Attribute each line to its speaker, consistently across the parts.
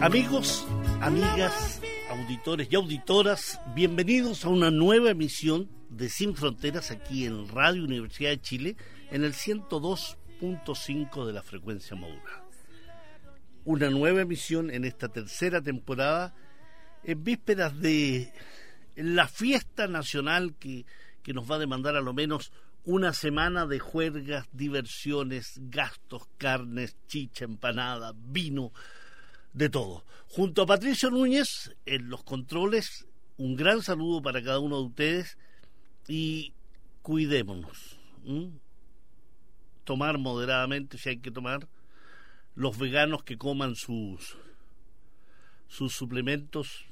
Speaker 1: Amigos, amigas, auditores y auditoras, bienvenidos a una nueva emisión de Sin Fronteras aquí en Radio Universidad de Chile en el 102.5 de la frecuencia modular. Una nueva emisión en esta tercera temporada en vísperas de la fiesta nacional que que nos va a demandar a lo menos una semana de juergas, diversiones, gastos, carnes, chicha, empanada, vino, de todo. Junto a Patricio Núñez, en los controles, un gran saludo para cada uno de ustedes y cuidémonos. Tomar moderadamente si hay que tomar. Los veganos que coman sus, sus suplementos,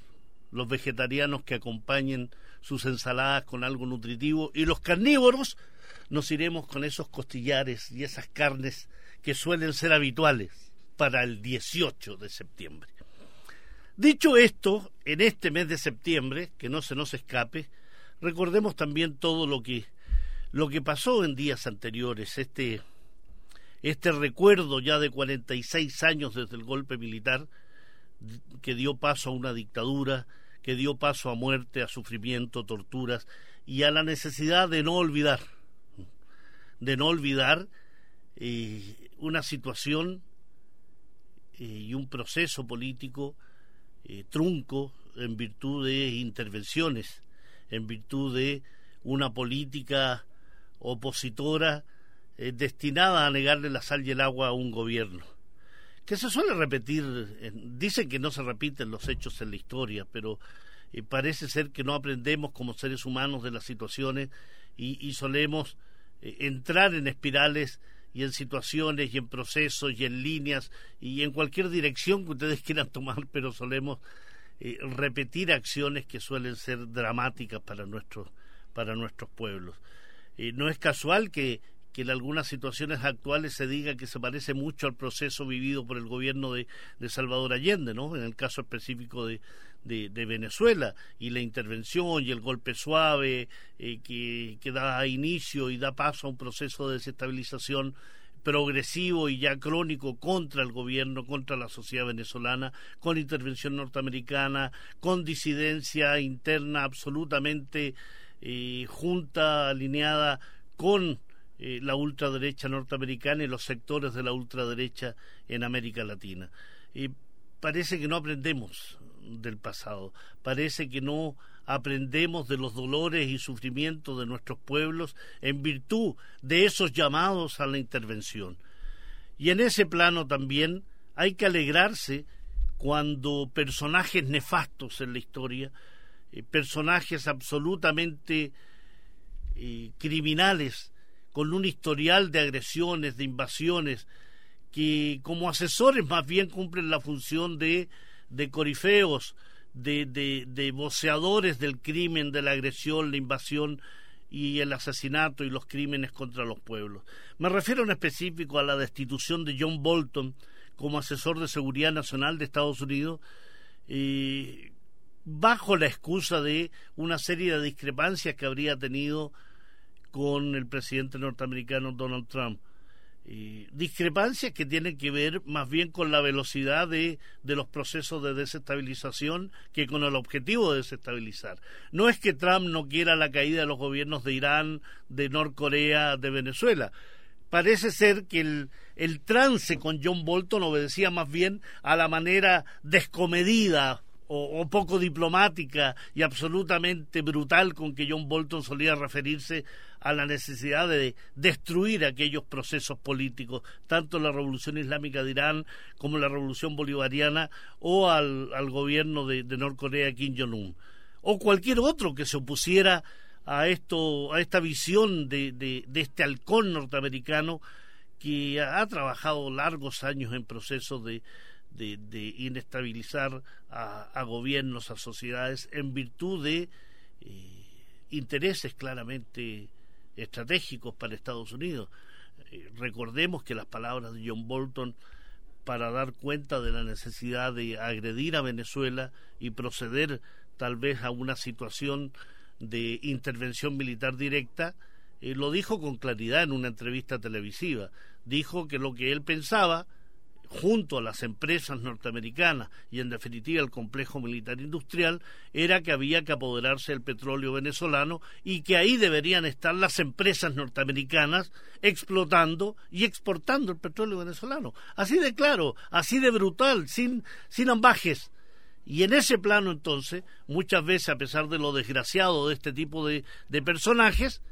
Speaker 1: los vegetarianos que acompañen sus ensaladas con algo nutritivo y los carnívoros nos iremos con esos costillares y esas carnes que suelen ser habituales para el 18 de septiembre. Dicho esto, en este mes de septiembre, que no se nos escape, recordemos también todo lo que lo que pasó en días anteriores, este este recuerdo ya de 46 años desde el golpe militar que dio paso a una dictadura que dio paso a muerte, a sufrimiento, torturas y a la necesidad de no olvidar, de no olvidar eh, una situación eh, y un proceso político eh, trunco en virtud de intervenciones, en virtud de una política opositora destinada a negarle la sal y el agua a un gobierno. Que se suele repetir, dicen que no se repiten los hechos en la historia, pero eh, parece ser que no aprendemos como seres humanos de las situaciones y, solemos eh, entrar en espirales y en situaciones y en procesos y en líneas y en cualquier dirección que ustedes quieran tomar, pero solemos eh, repetir acciones que suelen ser dramáticas para nuestros para nuestros pueblos. no es casual que que en algunas situaciones actuales se diga que se parece mucho al proceso vivido por el gobierno de, Salvador Allende, ¿no? En el caso específico de, de, Venezuela y la intervención y el golpe suave eh, que, da inicio y da paso a un proceso de desestabilización progresivo y ya crónico contra el gobierno, contra la sociedad venezolana, con intervención norteamericana, con disidencia interna absolutamente eh, junta, alineada con eh, la ultraderecha norteamericana y los sectores de la ultraderecha en América Latina. Y parece que no aprendemos del pasado, parece que no aprendemos de los dolores y sufrimientos de nuestros pueblos en virtud de esos llamados a la intervención. Y en ese plano también hay que alegrarse cuando personajes nefastos en la historia, eh, personajes absolutamente eh, criminales, con un historial de agresiones, de invasiones, que como asesores más bien cumplen la función de, de corifeos, de, de, de voceadores del crimen, de la agresión, la invasión y el asesinato y los crímenes contra los pueblos. Me refiero en específico a la destitución de John Bolton como asesor de seguridad nacional de Estados Unidos, eh, bajo la excusa de una serie de discrepancias que habría tenido con el presidente norteamericano Donald Trump. Discrepancias que tienen que ver más bien con la velocidad de, de, los procesos de desestabilización que con el objetivo de desestabilizar. No es que Trump no quiera la caída de los gobiernos de Irán, de Norcorea, de Venezuela. Parece ser que el, el trance con John Bolton obedecía más bien a la manera descomedida o, poco diplomática y absolutamente brutal con que John Bolton solía referirse a la necesidad de destruir aquellos procesos políticos, tanto la Revolución Islámica de Irán como la Revolución Bolivariana o al, gobierno de, Norcorea Kim Jong-un, o cualquier otro que se opusiera a, esto, a esta visión de, de, de este halcón norteamericano que ha trabajado largos años en procesos de, de, inestabilizar a, gobiernos, a sociedades, en virtud de eh, intereses claramente estratégicos para Estados Unidos. Eh, recordemos que las palabras de John Bolton para dar cuenta de la necesidad de agredir a Venezuela y proceder tal vez a una situación de intervención militar directa, eh, lo dijo con claridad en una entrevista televisiva. Dijo que lo que él pensaba junto a las empresas norteamericanas y en definitiva el complejo militar industrial era que había que apoderarse del petróleo venezolano y que ahí deberían estar las empresas norteamericanas explotando y exportando el petróleo venezolano. Así de claro, así de brutal, sin, sin ambajes. Y en ese plano entonces, muchas veces a pesar de lo desgraciado de este tipo de, de personajes,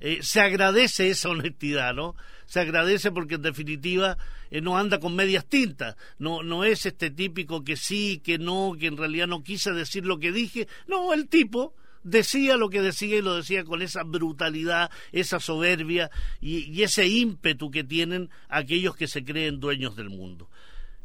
Speaker 1: eh, se agradece esa honestidad, ¿no? Se agradece porque en definitiva eh, no anda con medias tintas, no, no es este típico que sí, que no, que en realidad no quise decir lo que dije, no, el tipo decía lo que decía y lo decía con esa brutalidad, esa soberbia y, ese ímpetu que tienen aquellos que se creen dueños del mundo.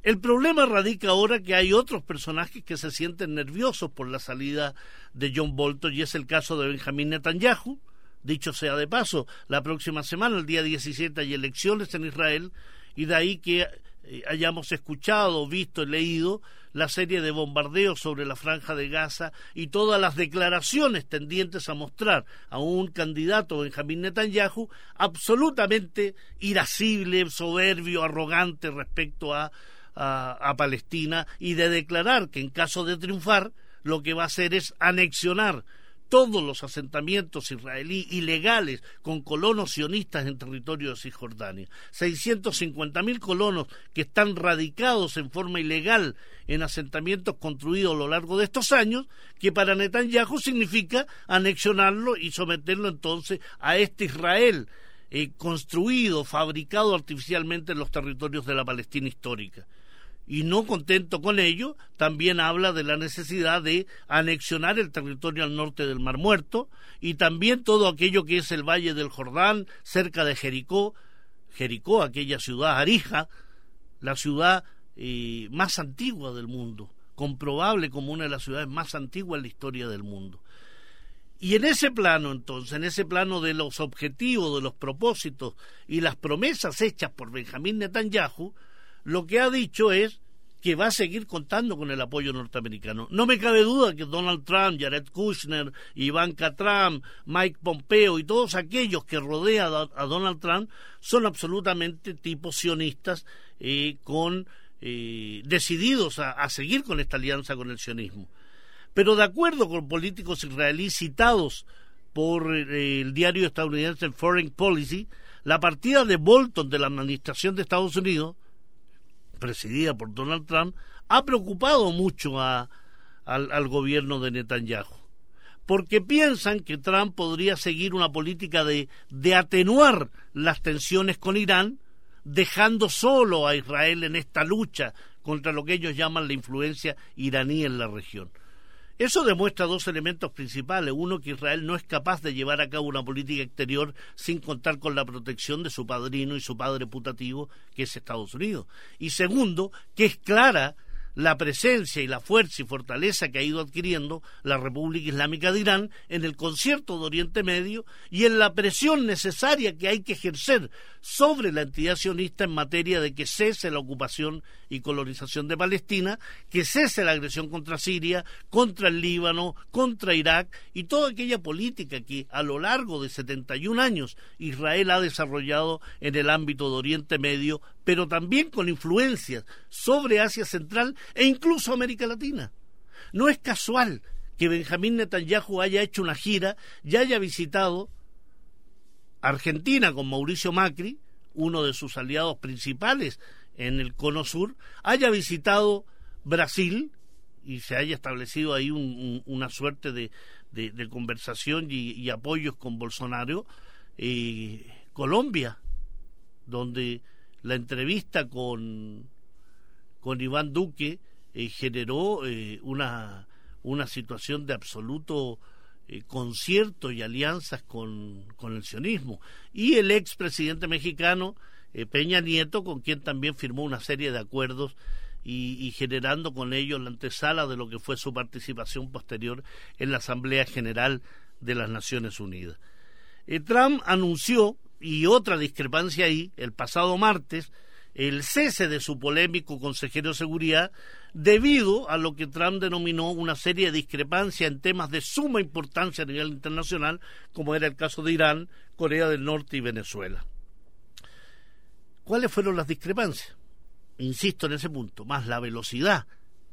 Speaker 1: El problema radica ahora que hay otros personajes que se sienten nerviosos por la salida de John Bolton y es el caso de Benjamín Netanyahu, Dicho sea de paso, la próxima semana, el día 17, hay elecciones en Israel y de ahí que eh, hayamos escuchado, visto leído la serie de bombardeos sobre la franja de Gaza y todas las declaraciones tendientes a mostrar a un candidato, Benjamín Netanyahu, absolutamente irascible, soberbio, arrogante respecto a, a Palestina y de declarar que en caso de triunfar lo que va a hacer es anexionar todos los asentamientos israelí ilegales con colonos sionistas en territorio de Cisjordania. 650.000 colonos que están radicados en forma ilegal en asentamientos construidos a lo largo de estos años, que para Netanyahu significa anexionarlo y someterlo entonces a este Israel eh, construido, fabricado artificialmente en los territorios de la Palestina histórica y no contento con ello, también habla de la necesidad de anexionar el territorio al norte del Mar Muerto y también todo aquello que es el Valle del Jordán, cerca de Jericó, Jericó, aquella ciudad arija, la ciudad eh, más antigua del mundo, comprobable como una de las ciudades más antiguas en la historia del mundo. Y en ese plano, entonces, en ese plano de los objetivos, de los propósitos y las promesas hechas por Benjamín Netanyahu, lo que ha dicho es que va a seguir contando con el apoyo norteamericano. No me cabe duda que Donald Trump, Jared Kushner, Ivanka Trump, Mike Pompeo y todos aquellos que rodean a, Donald Trump son absolutamente tipos sionistas eh, con, eh, decididos a, seguir con esta alianza con el sionismo. Pero de acuerdo con políticos israelíes citados por eh, el diario estadounidense Foreign Policy, la partida de Bolton de la administración de Estados Unidos presidida por Donald Trump, ha preocupado mucho a, al, al gobierno de Netanyahu porque piensan que Trump podría seguir una política de, de, atenuar las tensiones con Irán, dejando solo a Israel en esta lucha contra lo que ellos llaman la influencia iraní en la región. Eso demuestra dos elementos principales. Uno, que Israel no es capaz de llevar a cabo una política exterior sin contar con la protección de su padrino y su padre putativo, que es Estados Unidos. Y segundo, que es clara la presencia y la fuerza y fortaleza que ha ido adquiriendo la República Islámica de Irán en el concierto de Oriente Medio y en la presión necesaria que hay que ejercer sobre la entidad sionista en materia de que cese la ocupación y colonización de Palestina, que cese la agresión contra Siria, contra el Líbano, contra Irak y toda aquella política que a lo largo de 71 años Israel ha desarrollado en el ámbito de Oriente Medio, pero también con influencias sobre Asia Central e incluso América Latina. No es casual que Benjamín Netanyahu haya hecho una gira y haya visitado Argentina con Mauricio Macri, uno de sus aliados principales en el Cono Sur, haya visitado Brasil y se haya establecido ahí una suerte de, conversación y, apoyos con Bolsonaro, eh, Colombia, donde la entrevista con, con Iván Duque eh, generó eh, una, una situación de absoluto eh, concierto y alianzas con, con, el sionismo. Y el expresidente mexicano Peña Nieto, con quien también firmó una serie de acuerdos y, generando con ello la antesala de lo que fue su participación posterior en la Asamblea General de las Naciones Unidas. Trump anunció, y otra discrepancia ahí, el pasado martes, el cese de su polémico consejero de seguridad debido a lo que Trump denominó una serie de discrepancias en temas de suma importancia a nivel internacional, como era el caso de Irán, Corea del Norte y Venezuela. ¿Cuáles fueron las discrepancias? Insisto en ese punto, más la velocidad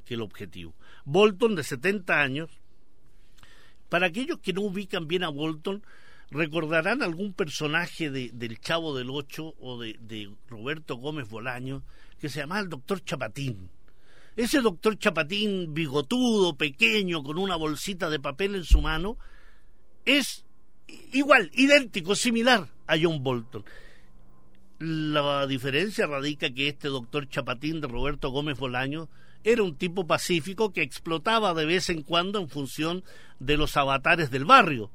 Speaker 1: que el objetivo. Bolton, de 70 años, para aquellos que no ubican bien a Bolton, recordarán algún personaje de, del Chavo del Ocho o de, de Roberto Gómez Bolaño que se llamaba el doctor Chapatín. Ese doctor Chapatín bigotudo, pequeño, con una bolsita de papel en su mano, es igual, idéntico, similar a John Bolton. La diferencia radica que este doctor Chapatín de Roberto Gómez Bolaño era un tipo pacífico que explotaba de vez en cuando en función de los avatares del barrio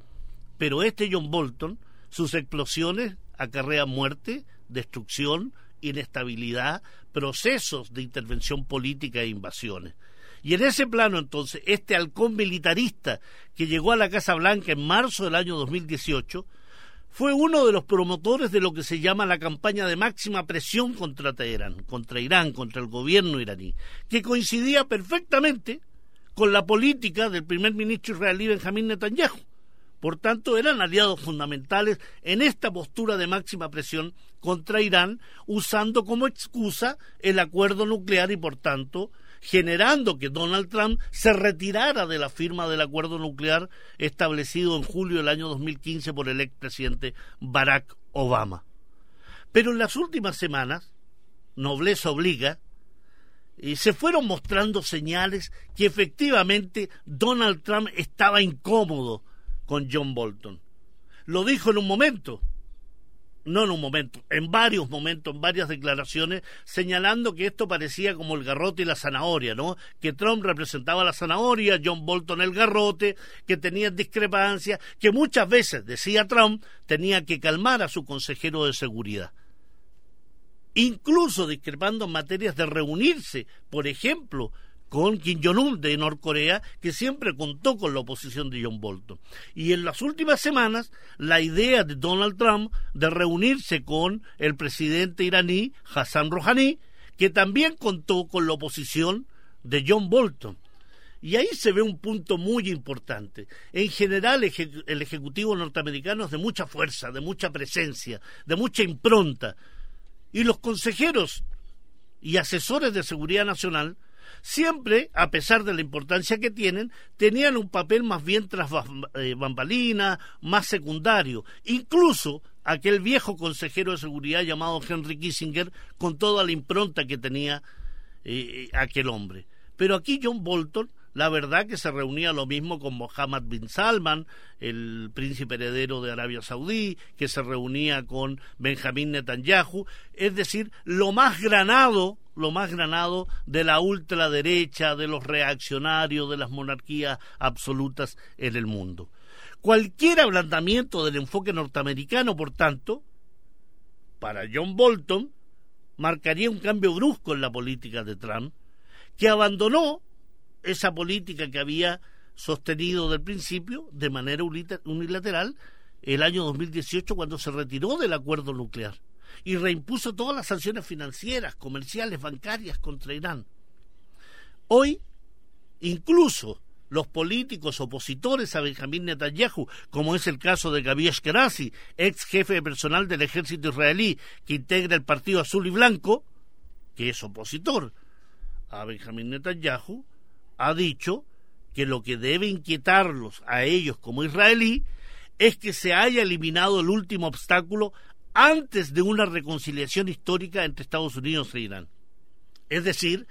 Speaker 1: pero este John Bolton, sus explosiones acarrean muerte, destrucción, inestabilidad, procesos de intervención política e invasiones. Y en ese plano, entonces, este halcón militarista que llegó a la Casa Blanca en marzo del año 2018 fue uno de los promotores de lo que se llama la campaña de máxima presión contra Teherán, contra Irán, contra el gobierno iraní, que coincidía perfectamente con la política del primer ministro israelí Benjamín Netanyahu por tanto, eran aliados fundamentales en esta postura de máxima presión contra Irán, usando como excusa el acuerdo nuclear y, por tanto, generando que Donald Trump se retirara de la firma del acuerdo nuclear establecido en julio del año 2015 por el expresidente Barack Obama. Pero en las últimas semanas, nobleza obliga, y se fueron mostrando señales que efectivamente Donald Trump estaba incómodo con John Bolton. Lo dijo en un momento, no en un momento, en varios momentos, en varias declaraciones, señalando que esto parecía como el garrote y la zanahoria, ¿no? Que Trump representaba la zanahoria, John Bolton el garrote, que tenían discrepancias, que muchas veces, decía Trump, tenía que calmar a su consejero de seguridad. Incluso discrepando en materias de reunirse, por ejemplo, con Kim Jong-un de Norcorea, que siempre contó con la oposición de John Bolton. Y en las últimas semanas, la idea de Donald Trump de reunirse con el presidente iraní, Hassan Rouhani, que también contó con la oposición de John Bolton. Y ahí se ve un punto muy importante. En general, el Ejecutivo norteamericano es de mucha fuerza, de mucha presencia, de mucha impronta. Y los consejeros y asesores de seguridad nacional siempre, a pesar de la importancia que tienen, tenían un papel más bien tras eh, bambalina, más secundario. Incluso aquel viejo consejero de seguridad llamado Henry Kissinger, con toda la impronta que tenía eh, aquel hombre. Pero aquí John Bolton la verdad que se reunía lo mismo con Mohammed bin Salman, el príncipe heredero de Arabia Saudí, que se reunía con Benjamín Netanyahu, es decir, lo más granado, lo más granado de la ultraderecha, de los reaccionarios, de las monarquías absolutas en el mundo. Cualquier ablandamiento del enfoque norteamericano, por tanto, para John Bolton, marcaría un cambio brusco en la política de Trump, que abandonó esa política que había sostenido del principio de manera unilateral el año 2018 cuando se retiró del acuerdo nuclear y reimpuso todas las sanciones financieras, comerciales, bancarias contra Irán. Hoy, incluso los políticos opositores a Benjamín Netanyahu, como es el caso de Gabi Ashkenazi, ex jefe de personal del ejército israelí que integra el Partido Azul y Blanco, que es opositor a Benjamín Netanyahu, ha dicho que lo que debe inquietarlos a ellos como israelí es que se haya eliminado el último obstáculo antes de una reconciliación histórica entre Estados Unidos e Irán. Es decir,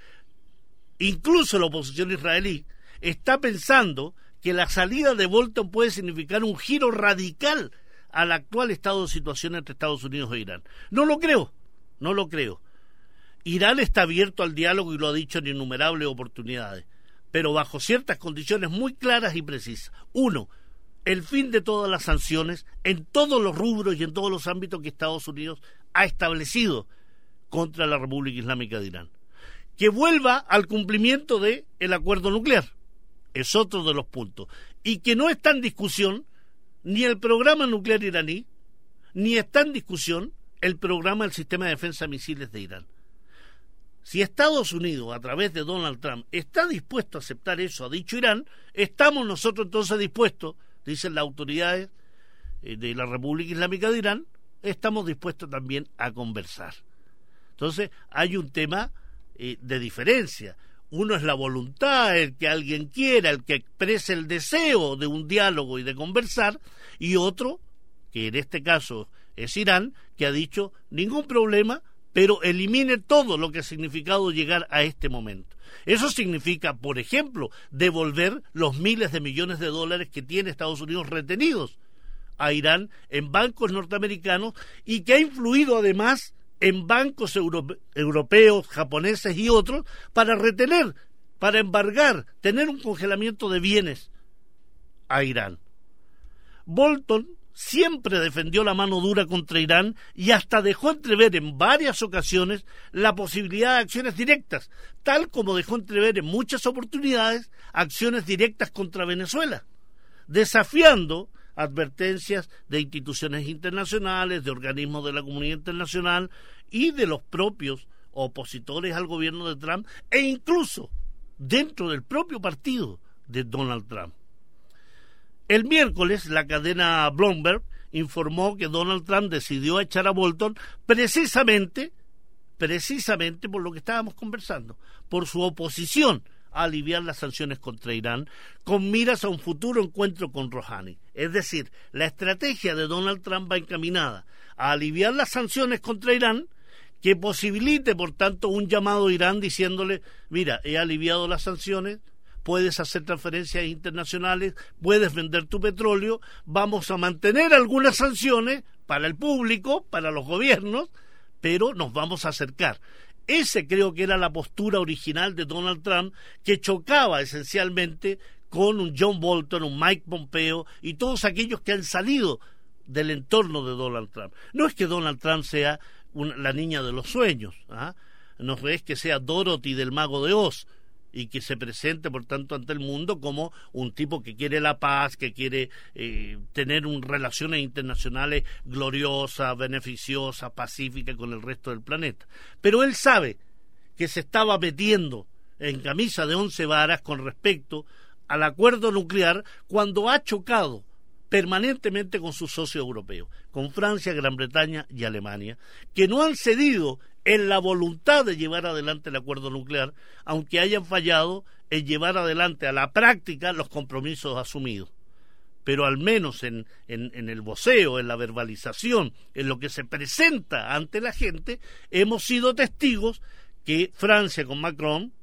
Speaker 1: incluso la oposición israelí está pensando que la salida de Bolton puede significar un giro radical al actual estado de situación entre Estados Unidos e Irán. No lo creo, no lo creo. Irán está abierto al diálogo y lo ha dicho en innumerables oportunidades pero bajo ciertas condiciones muy claras y precisas. Uno, el fin de todas las sanciones en todos los rubros y en todos los ámbitos que Estados Unidos ha establecido contra la República Islámica de Irán. que vuelva al cumplimiento del el acuerdo nuclear. Es otro de los puntos. Y que no está en discusión ni el programa nuclear iraní, ni está en discusión el programa del sistema de defensa de misiles de Irán. Si Estados Unidos, a través de Donald Trump, está dispuesto a aceptar eso, ha dicho Irán, estamos nosotros entonces dispuestos, dicen las autoridades eh, de la República Islámica de Irán, estamos dispuestos también a conversar. Entonces, hay un tema eh, de diferencia. Uno es la voluntad, el que alguien quiera, el que exprese el deseo de un diálogo y de conversar, y otro, que en este caso es Irán, que ha dicho ningún problema, pero elimine todo lo que ha significado llegar a este momento. Eso significa, por ejemplo, devolver los miles de millones de dólares que tiene Estados Unidos retenidos a Irán en bancos norteamericanos y que ha influido además en bancos europeos, japoneses y otros para retener, para embargar, tener un congelamiento de bienes a Irán. Bolton siempre defendió la mano dura contra Irán y hasta dejó entrever en varias ocasiones la posibilidad de acciones directas, tal como dejó entrever en muchas oportunidades acciones directas contra Venezuela, desafiando advertencias de instituciones internacionales, de organismos de la comunidad internacional y de los propios opositores al gobierno de Trump e incluso dentro del propio partido de Donald Trump. El miércoles la cadena Bloomberg informó que Donald Trump decidió echar a Bolton precisamente precisamente por lo que estábamos conversando, por su oposición a aliviar las sanciones contra Irán con miras a un futuro encuentro con Rouhani. Es decir, la estrategia de Donald Trump va encaminada a aliviar las sanciones contra Irán que posibilite, por tanto, un llamado a Irán diciéndole, mira, he aliviado las sanciones, puedes hacer transferencias internacionales, puedes vender tu petróleo, vamos a mantener algunas sanciones para el público, para los gobiernos, pero nos vamos a acercar. Ese creo que era la postura original de Donald Trump, que chocaba esencialmente con un John Bolton, un Mike Pompeo y todos aquellos que han salido del entorno de Donald Trump. No es que Donald Trump sea la niña de los sueños, ¿ah? no es que sea Dorothy del mago de Oz, y que se presente, por tanto, ante el mundo como un tipo que quiere la paz, que quiere eh, tener un, relaciones internacionales gloriosas, beneficiosas, pacíficas con el resto del planeta. Pero él sabe que se estaba metiendo en camisa de once varas con respecto al acuerdo nuclear cuando ha chocado permanentemente con sus socios europeos, con Francia, Gran Bretaña y Alemania, que no han cedido en la voluntad de llevar adelante el acuerdo nuclear, aunque hayan fallado en llevar adelante a la práctica los compromisos asumidos. Pero al menos en, el voceo, en la verbalización, en lo que se presenta ante la gente, hemos sido testigos que Francia con Macron,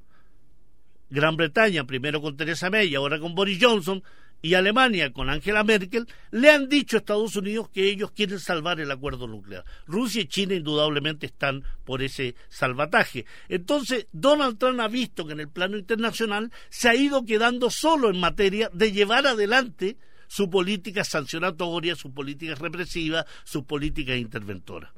Speaker 1: Gran Bretaña primero con Theresa May y ahora con Boris Johnson, y Alemania con Angela Merkel le han dicho a Estados Unidos que ellos quieren salvar el acuerdo nuclear. Rusia y China indudablemente están por ese salvataje. Entonces, Donald Trump ha visto que en el plano internacional se ha ido quedando solo en materia de llevar adelante su política sancionatoria, su política represiva, su política interventora.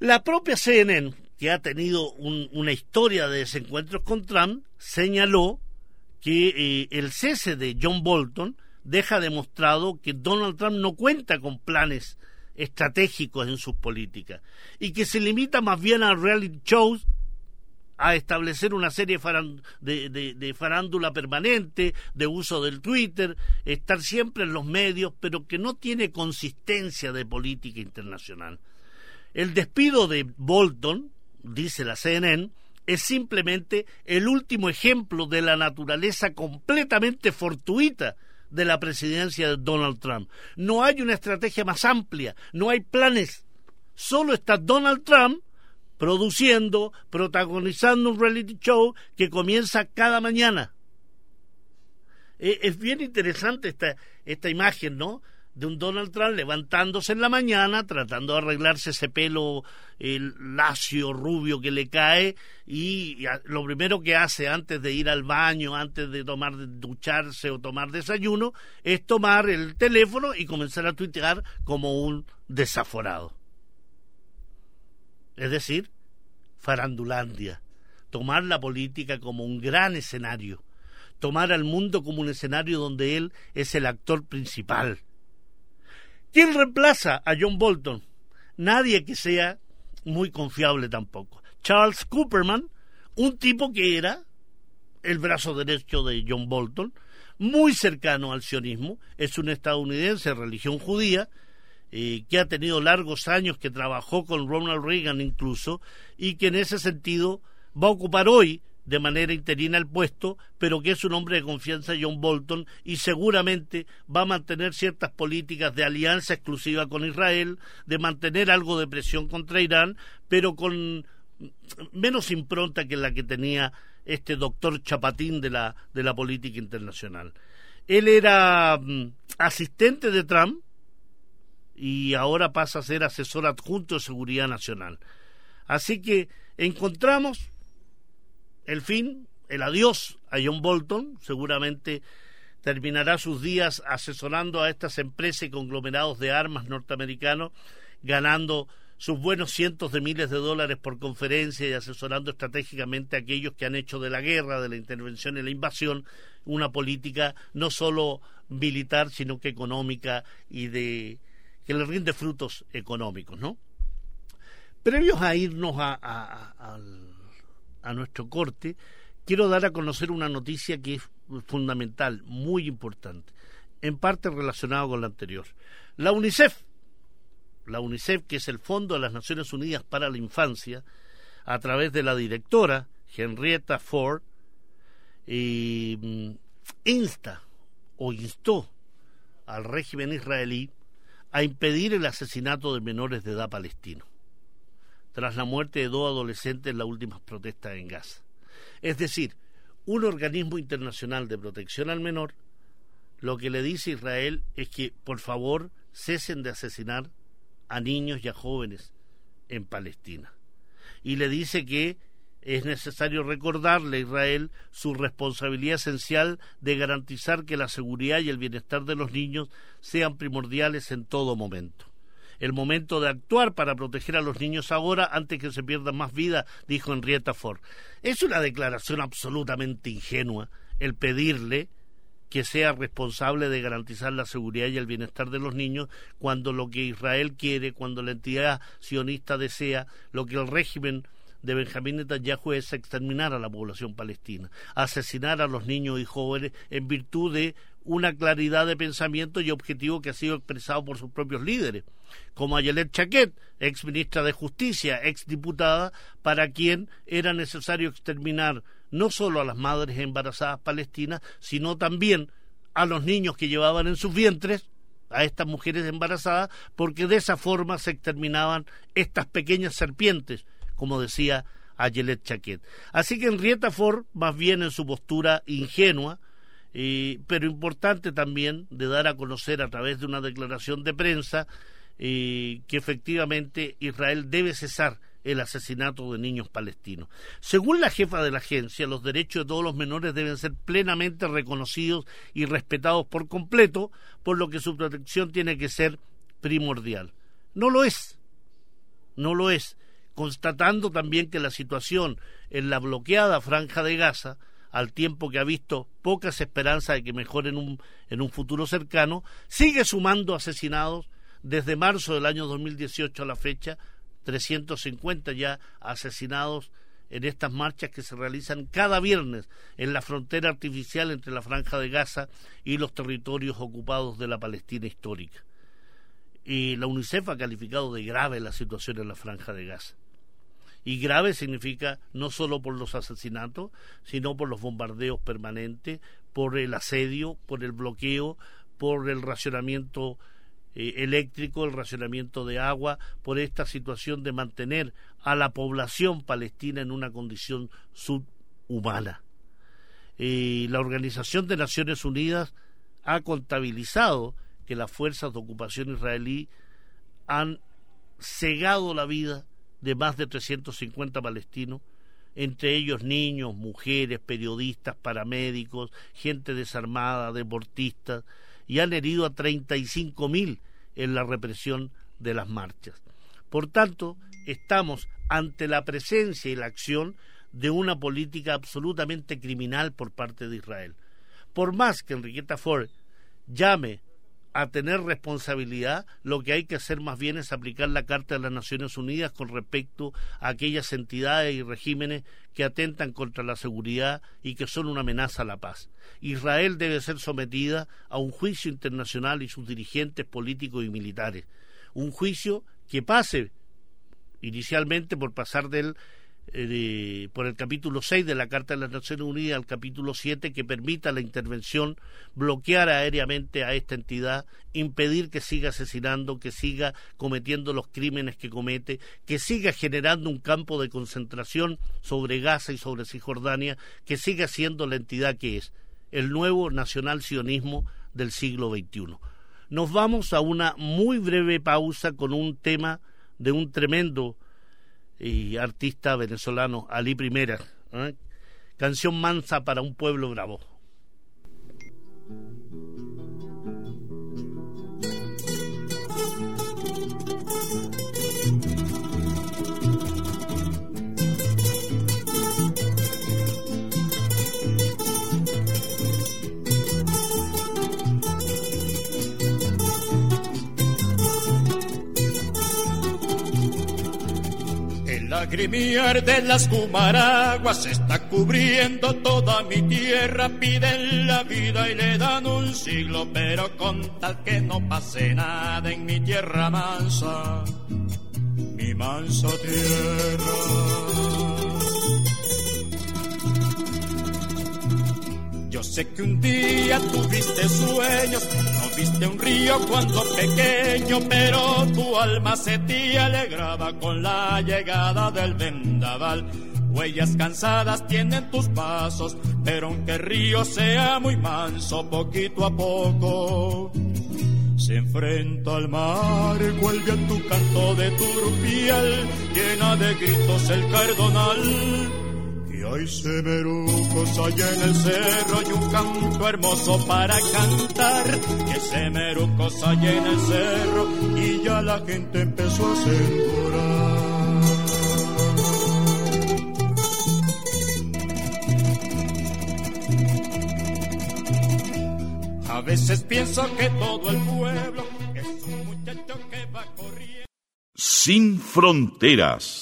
Speaker 1: La propia CNN, que ha tenido una historia de desencuentros con Trump, señaló que eh, el cese de John Bolton deja demostrado que Donald Trump no cuenta con planes estratégicos en sus políticas y que se limita más bien a reality shows a establecer una serie de, de, farándula permanente, de uso del Twitter, estar siempre en los medios, pero que no tiene consistencia de política internacional. El despido de Bolton, dice la CNN, es simplemente el último ejemplo de la naturaleza completamente fortuita de la presidencia de Donald Trump. No hay una estrategia más amplia, no hay planes. Solo está Donald Trump produciendo, protagonizando un reality show que comienza cada mañana. E, es bien interesante esta, esta imagen, ¿no? De un Donald Trump levantándose en la mañana, tratando de arreglarse ese pelo el lacio, rubio que le cae, y lo primero que hace antes de ir al baño, antes de tomar, ducharse o tomar desayuno, es tomar el teléfono y comenzar a tuitear como un desaforado. Es decir, farandulandia. tomar la política como un gran escenario, tomar al mundo como un escenario donde él es el actor principal. ¿Quién reemplaza a John Bolton? Nadie que sea muy confiable tampoco. Charles Cooperman, un tipo que era el brazo derecho de John Bolton, muy cercano al sionismo, es un estadounidense de religión judía, eh, que ha tenido largos años, que trabajó con Ronald Reagan incluso, y que en ese sentido va a ocupar hoy de manera interina el puesto, pero que es un hombre de confianza John Bolton y seguramente va a mantener ciertas políticas de alianza exclusiva con Israel, de mantener algo de presión contra Irán, pero con menos impronta que la que tenía este doctor Chapatín de la, de la política internacional. Él era mm, asistente de Trump y ahora pasa a ser asesor adjunto de seguridad nacional. Así que encontramos el fin, el adiós a John Bolton, seguramente terminará sus días asesorando a estas empresas y conglomerados de armas norteamericanos, ganando sus buenos cientos de miles de dólares por conferencia y asesorando estratégicamente a aquellos que han hecho de la guerra, de la intervención y la invasión una política no solo militar, sino que económica y de que le rinde frutos económicos, ¿no? Previos a irnos a, nuestro corte, quiero dar a conocer una noticia que es fundamental, muy importante, en parte relacionada con la anterior. La UNICEF la UNICEF, que es el Fondo de las Naciones Unidas para la Infancia, a través de la directora Henrietta Ford, mm, insta o instó al régimen israelí a impedir el asesinato de menores de edad palestino, tras la muerte de dos adolescentes en las últimas protestas en Gaza. Es decir, un organismo internacional de protección al menor lo que le dice a Israel es que por favor cesen de asesinar a niños y a jóvenes en Palestina. Y le dice que es necesario recordarle a Israel su responsabilidad esencial de garantizar que la seguridad y el bienestar de los niños sean primordiales en todo momento. El momento de actuar para proteger a los niños ahora antes que se pierdan más vida, dijo Henrietta Ford. Es una declaración absolutamente ingenua el pedirle que sea responsable de garantizar la seguridad y el bienestar de los niños cuando lo que Israel quiere, cuando la entidad sionista desea, lo que el régimen de Benjamín Netanyahu es exterminar a la población palestina, asesinar a los niños y jóvenes en virtud de una claridad de pensamiento y objetivo que ha sido expresado por sus propios líderes, como Ayelet Chaquet, ex ministra de Justicia, ex diputada, para quien era necesario exterminar no solo a las madres embarazadas palestinas, sino también a los niños que llevaban en sus vientres, a estas mujeres embarazadas, porque de esa forma se exterminaban estas pequeñas serpientes, como decía Ayelet Chaquet. Así que Henrietta Ford, más bien en su postura ingenua, pero importante también de dar a conocer a través de una declaración de prensa que efectivamente Israel debe cesar el asesinato de niños palestinos. Según la jefa de la agencia, los derechos de todos los menores deben ser plenamente reconocidos y respetados por completo, por lo que su protección tiene que ser primordial. No lo es, no lo es, constatando también que la situación en la bloqueada franja de Gaza, al tiempo que ha visto pocas esperanzas de que mejore en un, en un futuro cercano, sigue sumando asesinados desde marzo del año 2018 a la fecha, 350 ya asesinados en estas marchas que se realizan cada viernes en la frontera artificial entre la franja de Gaza y los territorios ocupados de la Palestina histórica. Y la UNICEF ha calificado de grave la situación en la franja de Gaza. Y grave significa no solo por los asesinatos, sino por los bombardeos permanentes, por el asedio, por el bloqueo, por el racionamiento eh, eléctrico, el racionamiento de agua, por esta situación de mantener a la población palestina en una condición subhumana. Eh, la Organización de Naciones Unidas ha contabilizado que las fuerzas de ocupación israelí han cegado la vida de más de 350 palestinos, entre ellos niños, mujeres, periodistas, paramédicos, gente desarmada, deportistas, y han herido a 35 mil en la represión de las marchas. Por tanto, estamos ante la presencia y la acción de una política absolutamente criminal por parte de Israel. Por más que Enriqueta Ford llame a tener responsabilidad, lo que hay que hacer más bien es aplicar la Carta de las Naciones Unidas con respecto a aquellas entidades y regímenes que atentan contra la seguridad y que son una amenaza a la paz. Israel debe ser sometida a un juicio internacional y sus dirigentes políticos y militares. Un juicio que pase inicialmente por pasar del eh, por el capítulo 6 de la Carta de las Naciones Unidas al capítulo 7 que permita la intervención, bloquear aéreamente a esta entidad, impedir que siga asesinando, que siga cometiendo los crímenes que comete, que siga generando un campo de concentración sobre Gaza y sobre Cisjordania, que siga siendo la entidad que es, el nuevo nacional sionismo del siglo XXI. Nos vamos a una muy breve pausa con un tema de un tremendo y artista venezolano, Ali Primera. ¿eh? Canción mansa para un pueblo bravo.
Speaker 2: De las cumaraguas está cubriendo toda mi tierra. Piden la vida y le dan un siglo, pero con tal que no pase nada en mi tierra mansa, mi mansa tierra. Yo sé que un día tuviste sueños Viste un río cuando pequeño, pero tu alma se te alegraba con la llegada del vendaval. Huellas cansadas tienen tus pasos, pero aunque el río sea muy manso, poquito a poco se enfrenta al mar, cuelga tu canto de turpial, llena de gritos el cardonal hay semerucos allá en el cerro y un canto hermoso para cantar. Que semerucos allá en el cerro y ya la gente empezó a sembrar. A veces pienso que todo el pueblo es un muchacho que va corriendo.
Speaker 3: Sin fronteras.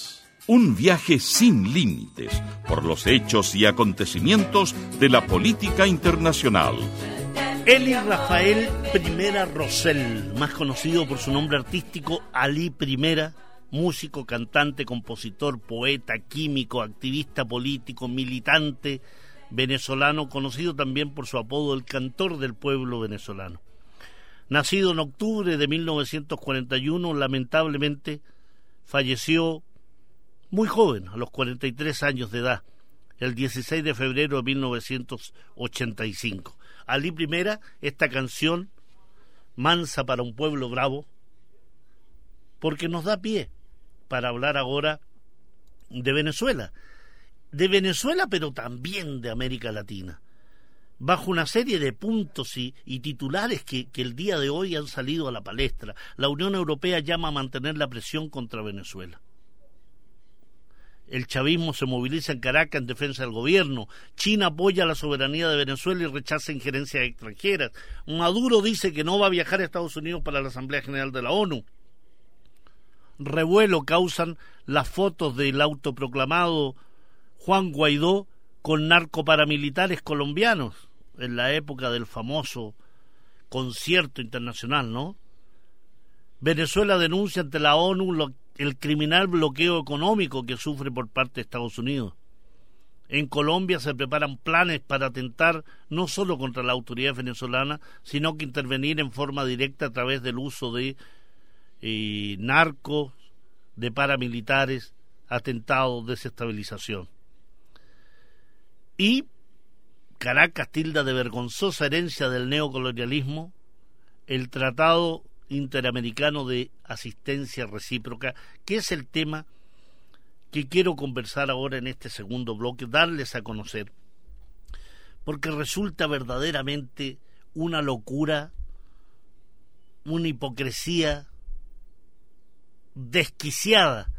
Speaker 3: Un viaje sin límites por los hechos y acontecimientos de la política internacional.
Speaker 1: Eli Rafael I Rosell, más conocido por su nombre artístico Ali I, músico, cantante, compositor, poeta, químico, activista político, militante venezolano, conocido también por su apodo el cantor del pueblo venezolano. Nacido en octubre de 1941, lamentablemente falleció muy joven, a los 43 años de edad, el 16 de febrero de 1985. Ali Primera, esta canción, Mansa para un pueblo bravo, porque nos da pie para hablar ahora de Venezuela. De Venezuela, pero también de América Latina. Bajo una serie de puntos y, titulares que el día de hoy han salido a la palestra, la Unión Europea llama a mantener la presión contra Venezuela el chavismo se moviliza en Caracas en defensa del gobierno. China apoya la soberanía de Venezuela y rechaza injerencias extranjeras. Maduro dice que no va a viajar a Estados Unidos para la Asamblea General de la ONU. Revuelo causan las fotos del autoproclamado Juan Guaidó con narcoparamilitares colombianos en la época del famoso concierto internacional, ¿no? Venezuela denuncia ante la ONU lo el criminal bloqueo económico que sufre por parte de Estados Unidos. En Colombia se preparan planes para atentar no solo contra la autoridad venezolana, sino que intervenir en forma directa a través del uso de eh, narcos, de paramilitares, atentados, desestabilización. Y Caracas tilda de vergonzosa herencia del neocolonialismo el tratado Interamericano de Asistencia Recíproca, que es el tema que quiero conversar ahora en este segundo bloque, darles a conocer, porque resulta verdaderamente una locura, una hipocresía desquiciada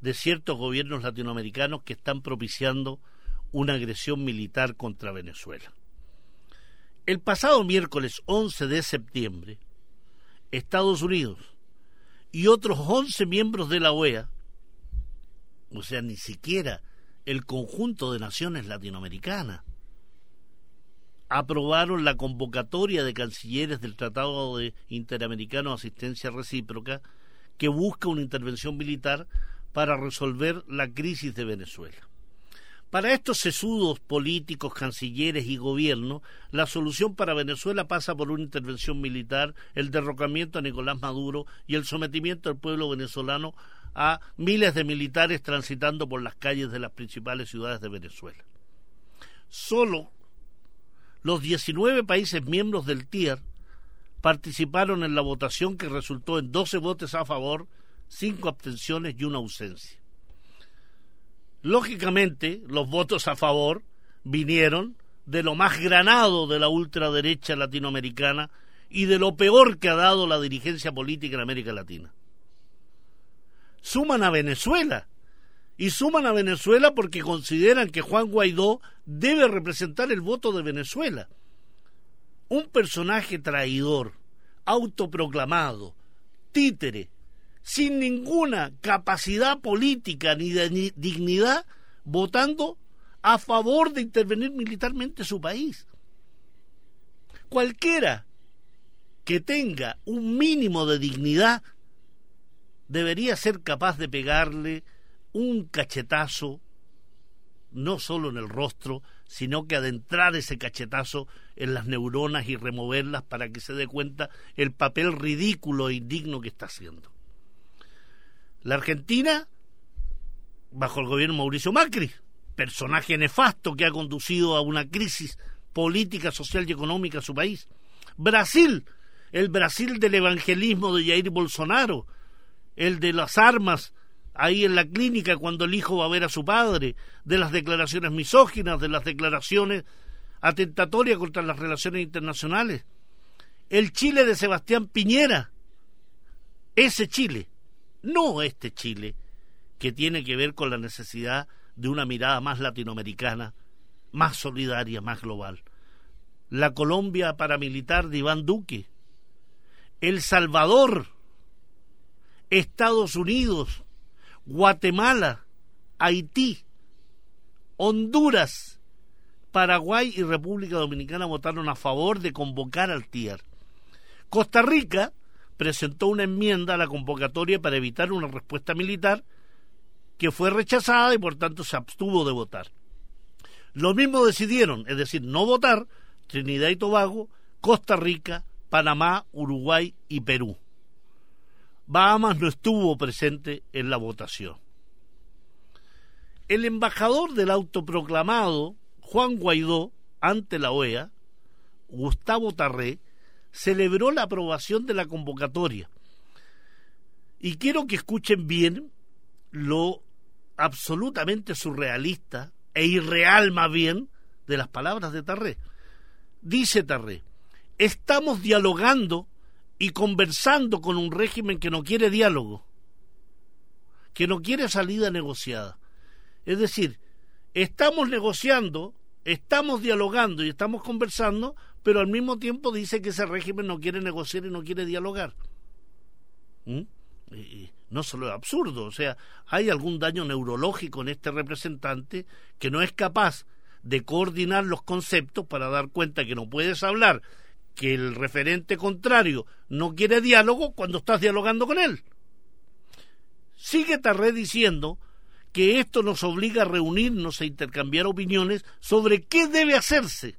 Speaker 1: de ciertos gobiernos latinoamericanos que están propiciando una agresión militar contra Venezuela. El pasado miércoles 11 de septiembre, Estados Unidos y otros 11 miembros de la OEA, o sea, ni siquiera el conjunto de naciones latinoamericanas, aprobaron la convocatoria de cancilleres del Tratado de Interamericano de Asistencia Recíproca que busca una intervención militar para resolver la crisis de Venezuela. Para estos sesudos políticos, cancilleres y gobierno, la solución para Venezuela pasa por una intervención militar, el derrocamiento a Nicolás Maduro y el sometimiento del pueblo venezolano a miles de militares transitando por las calles de las principales ciudades de Venezuela. Solo los 19 países miembros del TIER participaron en la votación que resultó en 12 votos a favor, 5 abstenciones y una ausencia. Lógicamente, los votos a favor vinieron de lo más granado de la ultraderecha latinoamericana y de lo peor que ha dado la dirigencia política en América Latina. Suman a Venezuela, y suman a Venezuela porque consideran que Juan Guaidó debe representar el voto de Venezuela. Un personaje traidor, autoproclamado, títere, sin ninguna capacidad política ni de dignidad, votando a favor de intervenir militarmente su país. Cualquiera que tenga un mínimo de dignidad debería ser capaz de pegarle un cachetazo, no solo en el rostro, sino que adentrar ese cachetazo en las neuronas y removerlas para que se dé cuenta el papel ridículo e indigno que está haciendo. La Argentina, bajo el gobierno Mauricio Macri, personaje nefasto que ha conducido a una crisis política, social y económica a su país. Brasil, el Brasil del evangelismo de Jair Bolsonaro, el de las armas ahí en la clínica cuando el hijo va a ver a su padre, de las declaraciones misóginas, de las declaraciones atentatorias contra las relaciones internacionales. El Chile de Sebastián Piñera, ese Chile, no este Chile, que tiene que ver con la necesidad de una mirada más latinoamericana, más solidaria, más global. La Colombia paramilitar de Iván Duque, El Salvador, Estados Unidos, Guatemala, Haití, Honduras, Paraguay y República Dominicana votaron a favor de convocar al TIER. Costa Rica presentó una enmienda a la convocatoria para evitar una respuesta militar que fue rechazada y por tanto se abstuvo de votar. Lo mismo decidieron, es decir, no votar Trinidad y Tobago, Costa Rica, Panamá, Uruguay y Perú. Bahamas no estuvo presente en la votación. El embajador del autoproclamado Juan Guaidó ante la OEA, Gustavo Tarré, celebró la aprobación de la convocatoria. Y quiero que escuchen bien lo absolutamente surrealista e irreal más bien de las palabras de Tarré. Dice Tarré, estamos dialogando y conversando con un régimen que no quiere diálogo, que no quiere salida negociada. Es decir, estamos negociando, estamos dialogando y estamos conversando pero al mismo tiempo dice que ese régimen no quiere negociar y no quiere dialogar. ¿Mm? no solo es absurdo, o sea, hay algún daño neurológico en este representante que no es capaz de coordinar los conceptos para dar cuenta que no puedes hablar que el referente contrario no quiere diálogo cuando estás dialogando con él. Sigue Tarré diciendo que esto nos obliga a reunirnos e intercambiar opiniones sobre qué debe hacerse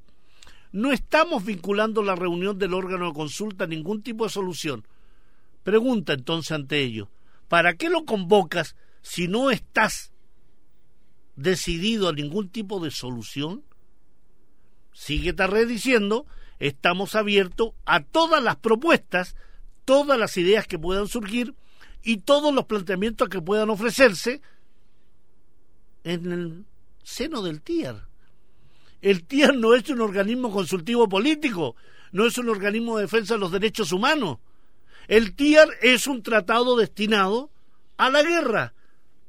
Speaker 1: no estamos vinculando la reunión del órgano de consulta a ningún tipo de solución. Pregunta entonces ante ello, ¿para qué lo convocas si no estás decidido a ningún tipo de solución? Sigue Tarré diciendo, estamos abiertos a todas las propuestas, todas las ideas que puedan surgir y todos los planteamientos que puedan ofrecerse en el seno del TIER. El TIER no es un organismo consultivo político, no es un organismo de defensa de los derechos humanos. El TIER es un tratado destinado a la guerra,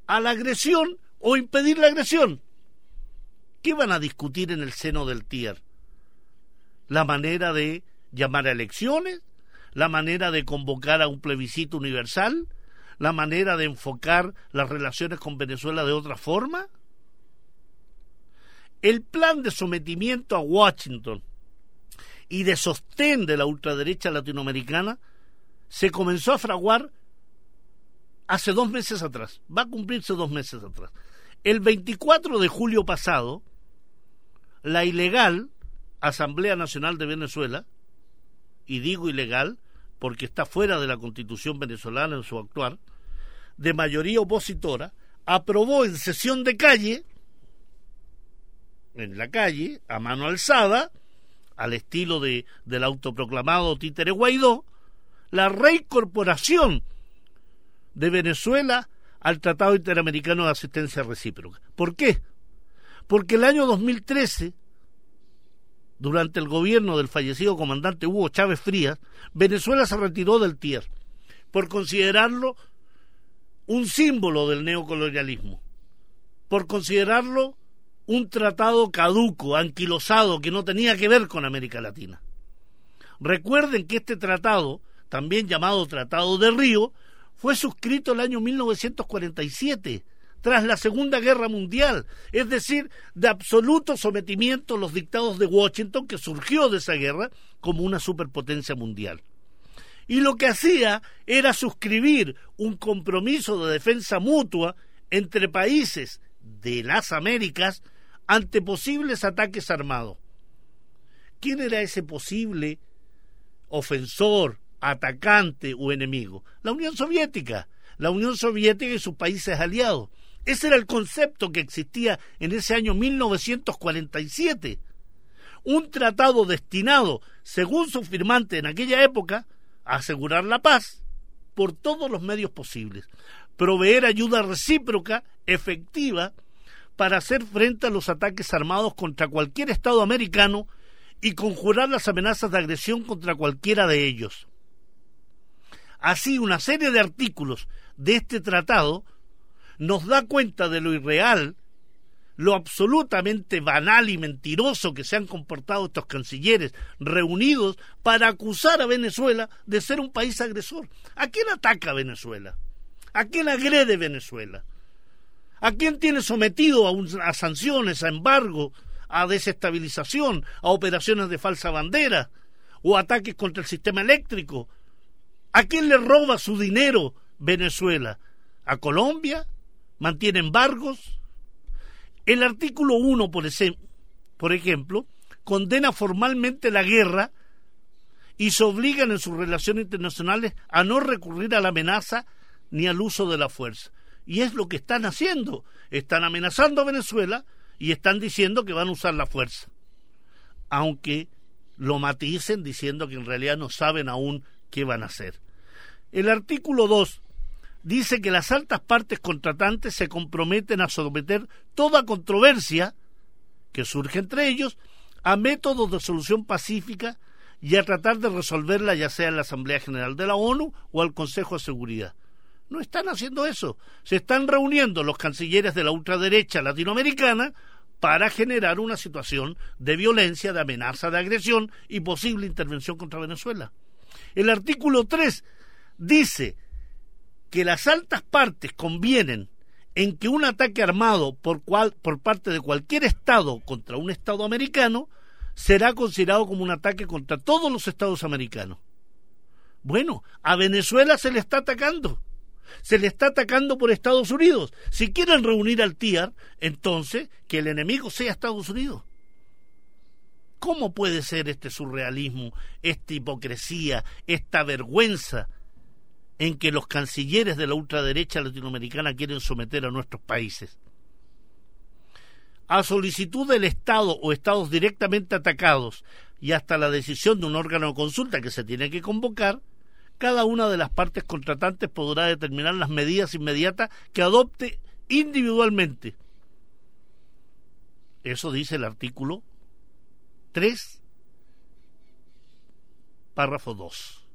Speaker 1: a la agresión o impedir la agresión. ¿Qué van a discutir en el seno del TIER? La manera de llamar a elecciones, la manera de convocar a un plebiscito universal, la manera de enfocar las relaciones con Venezuela de otra forma. El plan de sometimiento a Washington y de sostén de la ultraderecha latinoamericana se comenzó a fraguar hace dos meses atrás, va a cumplirse dos meses atrás. El 24 de julio pasado, la ilegal Asamblea Nacional de Venezuela, y digo ilegal porque está fuera de la constitución venezolana en su actuar, de mayoría opositora, aprobó en sesión de calle, en la calle, a mano alzada, al estilo de, del autoproclamado títere Guaidó, la reincorporación de Venezuela al Tratado Interamericano de Asistencia Recíproca. ¿Por qué? Porque el año 2013, durante el gobierno del fallecido comandante Hugo Chávez Frías, Venezuela se retiró del TIER por considerarlo un símbolo del neocolonialismo, por considerarlo un tratado caduco, anquilosado, que no tenía que ver con América Latina. Recuerden que este tratado, también llamado Tratado de Río, fue suscrito el año 1947, tras la Segunda Guerra Mundial, es decir, de absoluto sometimiento a los dictados de Washington que surgió de esa guerra como una superpotencia mundial. Y lo que hacía era suscribir un compromiso de defensa mutua entre países de las Américas ante posibles ataques armados. ¿Quién era ese posible ofensor, atacante o enemigo? La Unión Soviética, la Unión Soviética y sus países aliados. Ese era el concepto que existía en ese año 1947. Un tratado destinado, según su firmante en aquella época, a asegurar la paz por todos los medios posibles, proveer ayuda recíproca efectiva para hacer frente a los ataques armados contra cualquier Estado americano y conjurar las amenazas de agresión contra cualquiera de ellos. Así, una serie de artículos de este tratado nos da cuenta de lo irreal, lo absolutamente banal y mentiroso que se han comportado estos cancilleres reunidos para acusar a Venezuela de ser un país agresor. ¿A quién ataca Venezuela? ¿A quién agrede Venezuela? ¿A quién tiene sometido a, sanciones, a embargo, a desestabilización, a operaciones de falsa bandera o ataques contra el sistema eléctrico? ¿A quién le roba su dinero Venezuela? ¿A Colombia? ¿Mantiene embargos? El artículo 1, por, por ejemplo, condena formalmente la guerra y se obligan en sus relaciones internacionales a no recurrir a la amenaza ni al uso de la fuerza. Y es lo que están haciendo. Están amenazando a Venezuela y están diciendo que van a usar la fuerza. Aunque lo maticen diciendo que en realidad no saben aún qué van a hacer. El artículo 2 dice que las altas partes contratantes se comprometen a someter toda controversia que surge entre ellos a métodos de solución pacífica y a tratar de resolverla ya sea en la Asamblea General de la ONU o al Consejo de Seguridad. No están haciendo eso. Se están reuniendo los cancilleres de la ultraderecha latinoamericana para generar una situación de violencia, de amenaza, de agresión y posible intervención contra Venezuela. El artículo 3 dice que las altas partes convienen en que un ataque armado por, cual, por parte de cualquier Estado contra un Estado americano será considerado como un ataque contra todos los Estados americanos. Bueno, a Venezuela se le está atacando se le está atacando por Estados Unidos. Si quieren reunir al TIAR, entonces que el enemigo sea Estados Unidos. ¿Cómo puede ser este surrealismo, esta hipocresía, esta vergüenza en que los cancilleres de la ultraderecha latinoamericana quieren someter a nuestros países? A solicitud del Estado o estados directamente atacados y hasta la decisión de un órgano de consulta que se tiene que convocar, cada una de las partes contratantes podrá determinar las medidas inmediatas que adopte individualmente. Eso dice el artículo 3, párrafo 2.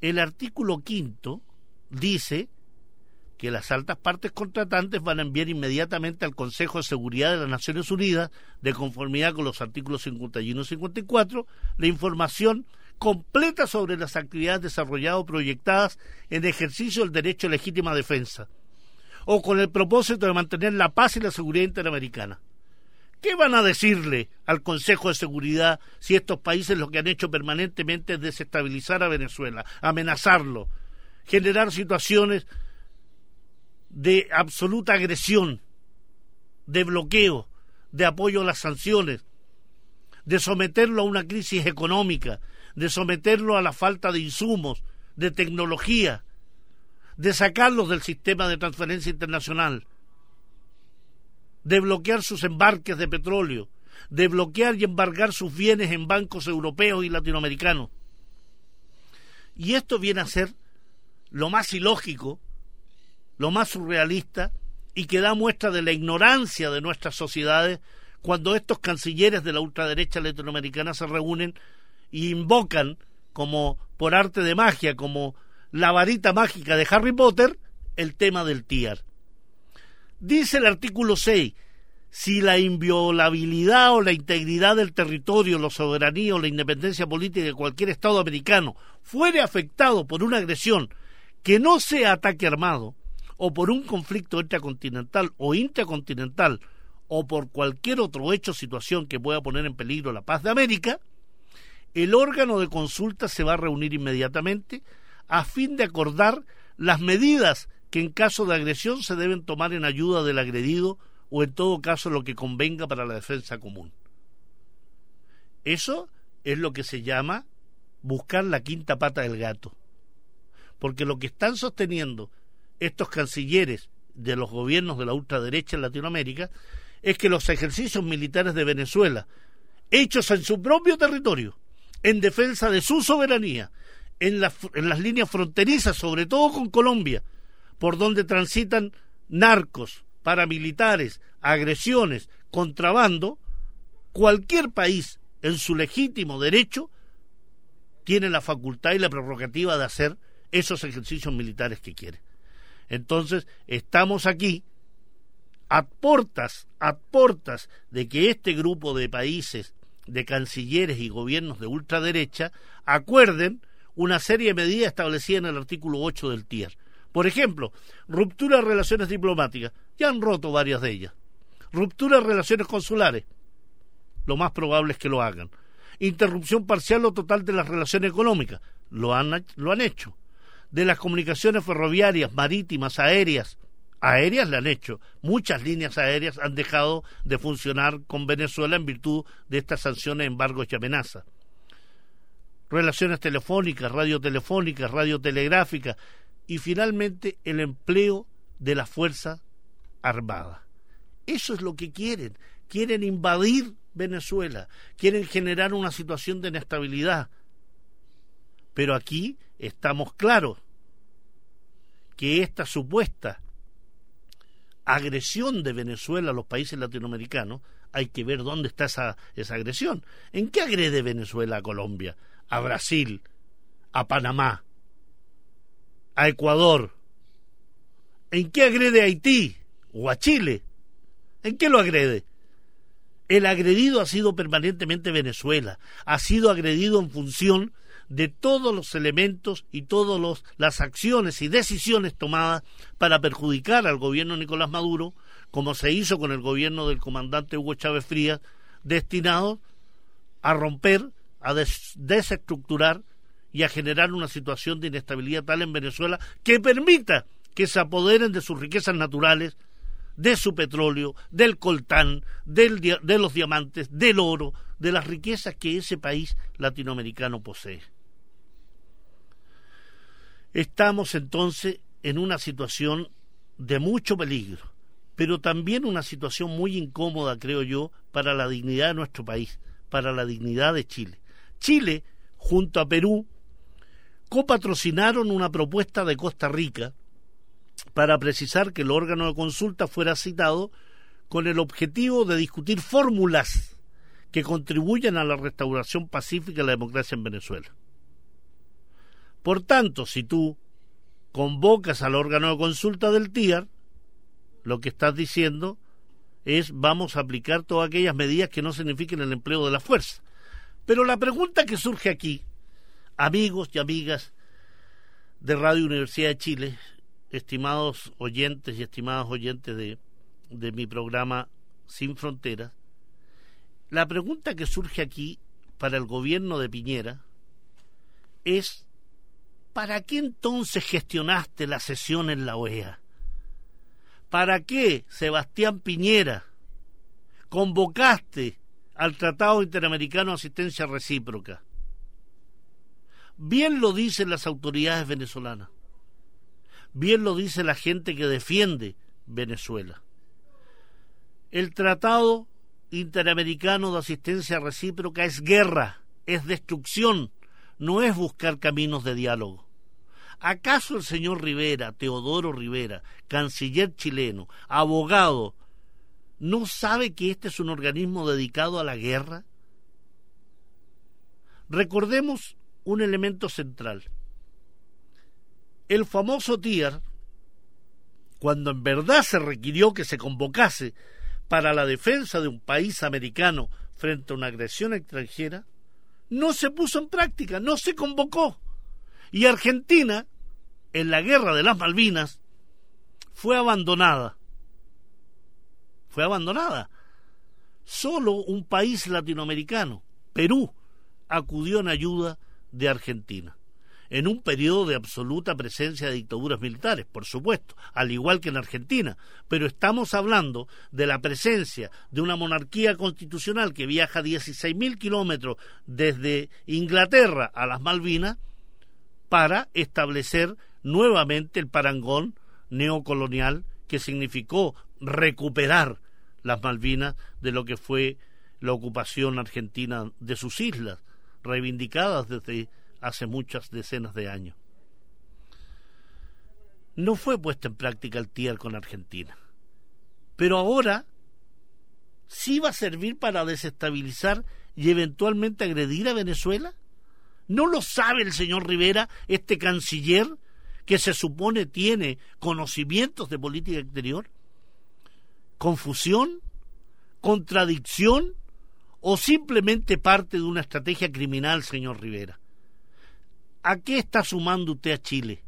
Speaker 1: El artículo quinto dice que las altas partes contratantes van a enviar inmediatamente al Consejo de Seguridad de las Naciones Unidas, de conformidad con los artículos 51 y 54, la información completa sobre las actividades desarrolladas o proyectadas en ejercicio del derecho a legítima defensa, o con el propósito de mantener la paz y la seguridad interamericana. ¿Qué van a decirle al Consejo de Seguridad si estos países lo que han hecho permanentemente es desestabilizar a Venezuela, amenazarlo, generar situaciones de absoluta agresión, de bloqueo, de apoyo a las sanciones, de someterlo a una crisis económica, de someterlo a la falta de insumos, de tecnología, de sacarlos del sistema de transferencia internacional, de bloquear sus embarques de petróleo, de bloquear y embargar sus bienes en bancos europeos y latinoamericanos. Y esto viene a ser lo más ilógico, lo más surrealista y que da muestra de la ignorancia de nuestras sociedades cuando estos cancilleres de la ultraderecha latinoamericana se reúnen y invocan como por arte de magia, como la varita mágica de Harry Potter, el tema del TIAR. Dice el artículo 6, si la inviolabilidad o la integridad del territorio, la soberanía o la independencia política de cualquier Estado americano fuere afectado por una agresión que no sea ataque armado, o por un conflicto intracontinental o intracontinental, o por cualquier otro hecho o situación que pueda poner en peligro la paz de América, el órgano de consulta se va a reunir inmediatamente a fin de acordar las medidas que en caso de agresión se deben tomar en ayuda del agredido o en todo caso lo que convenga para la defensa común. Eso es lo que se llama buscar la quinta pata del gato. Porque lo que están sosteniendo estos cancilleres de los gobiernos de la ultraderecha en Latinoamérica es que los ejercicios militares de Venezuela, hechos en su propio territorio, en defensa de su soberanía, en, en las líneas fronterizas, sobre todo con Colombia, por donde transitan narcos, paramilitares, agresiones, contrabando, cualquier país en su legítimo derecho tiene la facultad y la prerrogativa de hacer esos ejercicios militares que quiere. Entonces, estamos aquí a portas, a portas de que este grupo de países de cancilleres y gobiernos de ultraderecha acuerden una serie de medidas establecidas en el artículo 8 del TIER. Por ejemplo, ruptura de relaciones diplomáticas. Ya han roto varias de ellas. Ruptura de relaciones consulares. Lo más probable es que lo hagan. Interrupción parcial o total de las relaciones económicas. Lo han, lo han hecho. De las comunicaciones ferroviarias, marítimas, aéreas aéreas le han hecho. Muchas líneas aéreas han dejado de funcionar con Venezuela en virtud de estas sanciones, embargos y amenazas. Relaciones telefónicas, radiotelefónicas, radiotelegráficas y finalmente el empleo de la Fuerza Armada. Eso es lo que quieren. Quieren invadir Venezuela, quieren generar una situación de inestabilidad. Pero aquí estamos claros que esta supuesta agresión de Venezuela a los países latinoamericanos, hay que ver dónde está esa, esa agresión. ¿En qué agrede Venezuela a Colombia, a Brasil, a Panamá, a Ecuador? ¿En qué agrede a Haití o a Chile? ¿En qué lo agrede? El agredido ha sido permanentemente Venezuela, ha sido agredido en función de todos los elementos y todas las acciones y decisiones tomadas para perjudicar al gobierno de Nicolás Maduro, como se hizo con el gobierno del comandante Hugo Chávez Frías, destinado a romper, a desestructurar y a generar una situación de inestabilidad tal en Venezuela que permita que se apoderen de sus riquezas naturales, de su petróleo, del coltán, del, de los diamantes, del oro, de las riquezas que ese país latinoamericano posee. Estamos entonces en una situación de mucho peligro, pero también una situación muy incómoda, creo yo, para la dignidad de nuestro país, para la dignidad de Chile. Chile, junto a Perú, copatrocinaron una propuesta de Costa Rica para precisar que el órgano de consulta fuera citado con el objetivo de discutir fórmulas que contribuyan a la restauración pacífica de la democracia en Venezuela. Por tanto, si tú, convocas al órgano de consulta del TIAR, lo que estás diciendo es vamos a aplicar todas aquellas medidas que no signifiquen el empleo de la fuerza. Pero la pregunta que surge aquí, amigos y amigas de Radio Universidad de Chile, estimados oyentes y estimados oyentes de, de mi programa Sin Fronteras, la pregunta que surge aquí para el gobierno de Piñera es, ¿para qué entonces gestionaste la sesión en la OEA? ¿Para qué, Sebastián Piñera, convocaste al Tratado Interamericano de Asistencia Recíproca? Bien lo dicen las autoridades venezolanas, bien lo dice la gente que defiende Venezuela. El Tratado Interamericano de Asistencia Recíproca es guerra, es destrucción, no es buscar caminos de diálogo. ¿Acaso el señor Rivera, Teodoro Rivera, canciller chileno, abogado, no sabe que este es un organismo dedicado a la guerra? Recordemos un elemento central. El famoso TIAR, cuando en verdad se requirió que se convocase para la defensa de un país americano frente a una agresión extranjera, no se puso en práctica, no se convocó. Y Argentina, en la guerra de las Malvinas, fue abandonada. Fue abandonada. Solo un país latinoamericano, Perú, acudió en ayuda de Argentina en un periodo de absoluta presencia de dictaduras militares, por supuesto, al igual que en Argentina, pero estamos hablando de la presencia de una monarquía constitucional que viaja 16.000 kilómetros desde Inglaterra a las Malvinas para establecer nuevamente el parangón neocolonial que significó recuperar las Malvinas de lo que fue la ocupación argentina de sus islas, reivindicadas desde hace muchas decenas de años. No fue puesta en práctica el TIER con Argentina. Pero ahora sí va a servir para desestabilizar y eventualmente agredir a Venezuela. ¿No lo sabe el señor Rivera, este canciller, que se supone tiene conocimientos de política exterior? ¿Confusión? ¿Contradicción? ¿O simplemente parte de una estrategia criminal, señor Rivera? ¿A qué está sumando usted a Chile?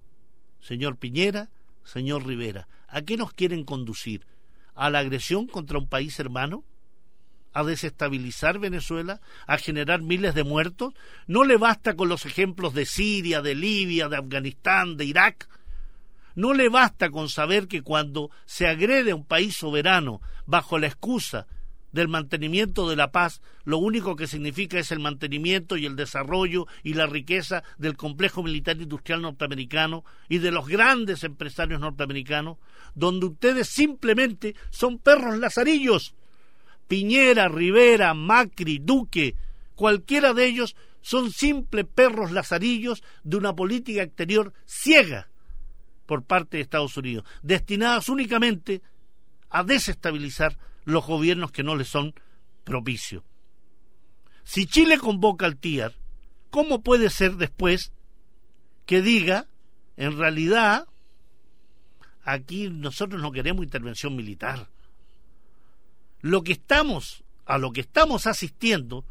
Speaker 1: Señor Piñera, señor Rivera, ¿a qué nos quieren conducir? ¿A la agresión contra un país hermano? ¿A desestabilizar Venezuela? ¿A generar miles de muertos? ¿No le basta con los ejemplos de Siria, de Libia, de Afganistán, de Irak? ¿No le basta con saber que cuando se agrede a un país soberano bajo la excusa del mantenimiento de la paz, lo único que significa es el mantenimiento y el desarrollo y la riqueza del complejo militar industrial norteamericano y de los grandes empresarios norteamericanos, donde ustedes simplemente son perros lazarillos. Piñera, Rivera, Macri, Duque, cualquiera de ellos son simples perros lazarillos de una política exterior ciega por parte de Estados Unidos, destinadas únicamente a desestabilizar los gobiernos que no le son propicios. Si Chile convoca al TIAR, ¿cómo puede ser después que diga, en realidad, aquí nosotros no queremos intervención militar? Lo que estamos, a lo que estamos asistiendo,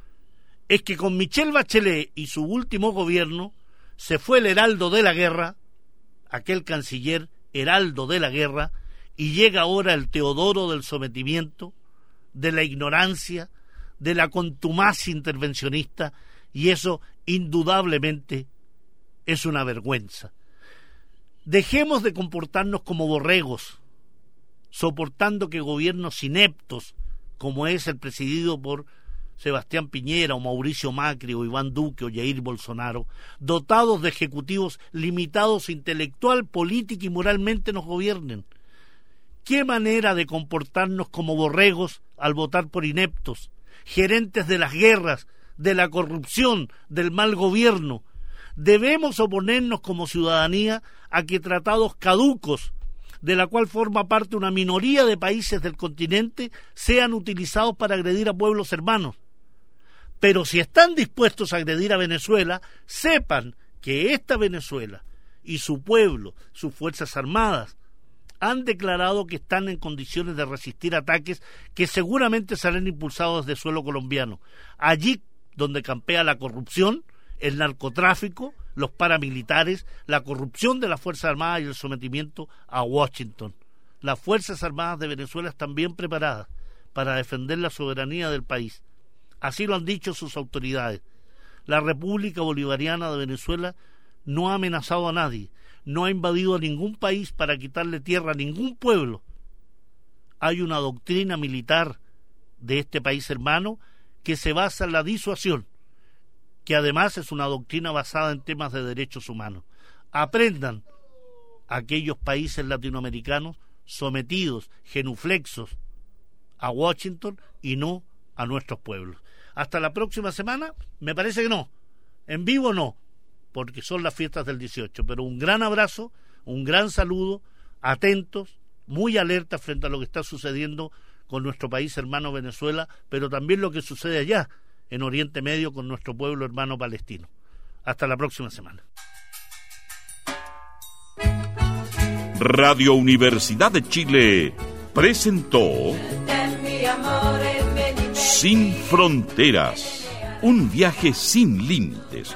Speaker 1: es que con Michel Bachelet y su último gobierno se fue el heraldo de la guerra, aquel canciller heraldo de la guerra, y llega ahora el Teodoro del sometimiento, de la ignorancia, de la contumacia intervencionista, y eso indudablemente es una vergüenza. Dejemos de comportarnos como borregos, soportando que gobiernos ineptos, como es el presidido por Sebastián Piñera o Mauricio Macri o Iván Duque o Jair Bolsonaro, dotados de ejecutivos limitados intelectual, política y moralmente nos gobiernen qué manera de comportarnos como borregos al votar por ineptos, gerentes de las guerras, de la corrupción, del mal gobierno. Debemos oponernos como ciudadanía a que tratados caducos, de la cual forma parte una minoría de países del continente, sean utilizados para agredir a pueblos hermanos. Pero si están dispuestos a agredir a Venezuela, sepan que esta Venezuela y su pueblo, sus Fuerzas Armadas, han declarado que están en condiciones de resistir ataques que seguramente serán impulsados desde suelo colombiano. Allí donde campea la corrupción, el narcotráfico, los paramilitares, la corrupción de las Fuerzas Armadas y el sometimiento a Washington. Las Fuerzas Armadas de Venezuela están bien preparadas para defender la soberanía del país. Así lo han dicho sus autoridades. La República Bolivariana de Venezuela no ha amenazado a nadie, no ha invadido a ningún país para quitarle tierra a ningún pueblo. Hay una doctrina militar de este país hermano que se basa en la disuasión, que además es una doctrina basada en temas de derechos humanos. Aprendan aquellos países latinoamericanos sometidos, genuflexos a Washington y no a nuestros pueblos. Hasta la próxima semana, me parece que no. En vivo no, porque son las fiestas del 18. Pero un gran abrazo, un gran saludo, atentos, muy alertas frente a lo que está sucediendo con nuestro país hermano Venezuela, pero también lo que sucede allá, en Oriente Medio, con nuestro pueblo hermano palestino. Hasta la próxima semana.
Speaker 3: Radio Universidad de Chile presentó Sin Fronteras, un viaje sin límites